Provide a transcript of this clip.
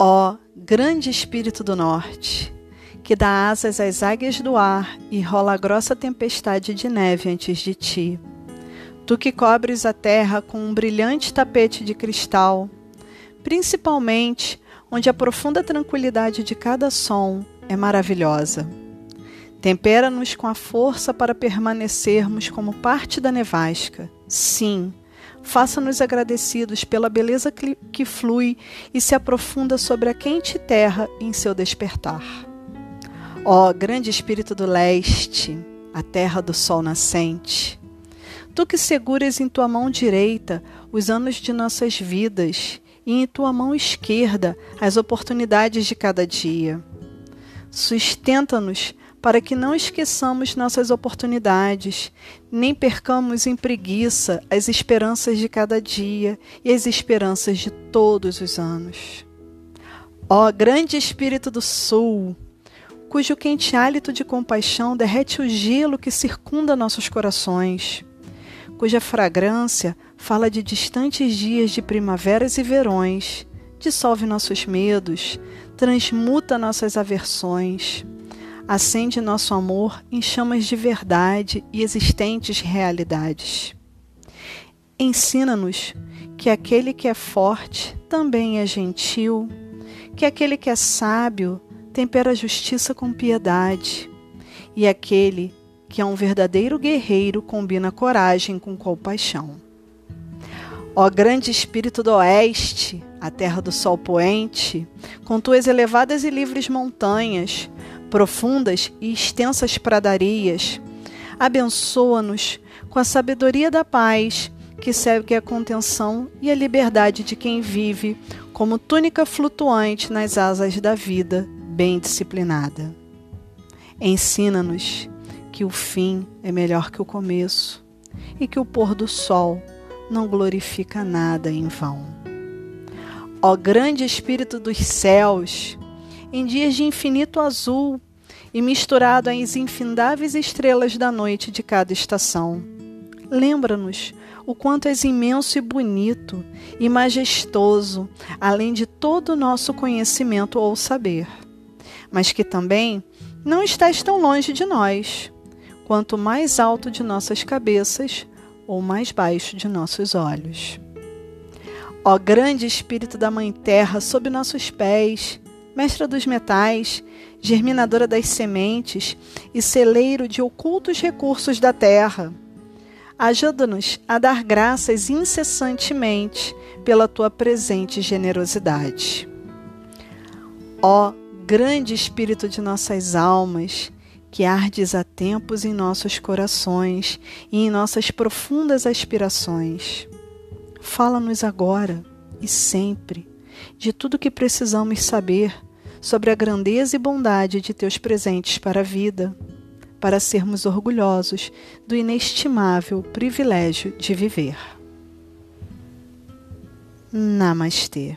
Ó grande Espírito do Norte, que dá asas às águias do ar e rola a grossa tempestade de neve antes de ti. Tu que cobres a terra com um brilhante tapete de cristal, principalmente onde a profunda tranquilidade de cada som é maravilhosa. Tempera-nos com a força para permanecermos como parte da nevasca. Sim, faça-nos agradecidos pela beleza que flui e se aprofunda sobre a quente terra em seu despertar. Ó grande Espírito do Leste, a terra do sol nascente, tu que seguras em tua mão direita os anos de nossas vidas e em tua mão esquerda as oportunidades de cada dia. Sustenta-nos para que não esqueçamos nossas oportunidades, nem percamos em preguiça as esperanças de cada dia e as esperanças de todos os anos. Ó grande Espírito do Sul, cujo quente hálito de compaixão derrete o gelo que circunda nossos corações, cuja fragrância fala de distantes dias de primaveras e verões, dissolve nossos medos, transmuta nossas aversões acende nosso amor em chamas de verdade e existentes realidades. Ensina-nos que aquele que é forte também é gentil, que aquele que é sábio tempera a justiça com piedade, e aquele que é um verdadeiro guerreiro combina coragem com compaixão. Ó grande Espírito do Oeste, a terra do sol poente, com tuas elevadas e livres montanhas, profundas e extensas pradarias. Abençoa-nos com a sabedoria da paz, que segue a contenção e a liberdade de quem vive como túnica flutuante nas asas da vida, bem disciplinada. Ensina-nos que o fim é melhor que o começo e que o pôr do sol não glorifica nada em vão. Ó grande Espírito dos céus, em dias de infinito azul e misturado às infindáveis estrelas da noite de cada estação. Lembra-nos o quanto és imenso e bonito e majestoso, além de todo o nosso conhecimento ou saber, mas que também não estás tão longe de nós, quanto mais alto de nossas cabeças ou mais baixo de nossos olhos. Ó grande Espírito da Mãe Terra sob nossos pés, mestra dos metais, germinadora das sementes e celeiro de ocultos recursos da terra. Ajuda-nos a dar graças incessantemente pela tua presente generosidade. Ó grande Espírito de nossas almas, que ardes a tempos em nossos corações e em nossas profundas aspirações, fala-nos agora e sempre de tudo que precisamos saber sobre a grandeza e bondade de teus presentes para a vida, para sermos orgulhosos do inestimável privilégio de viver. Namastê.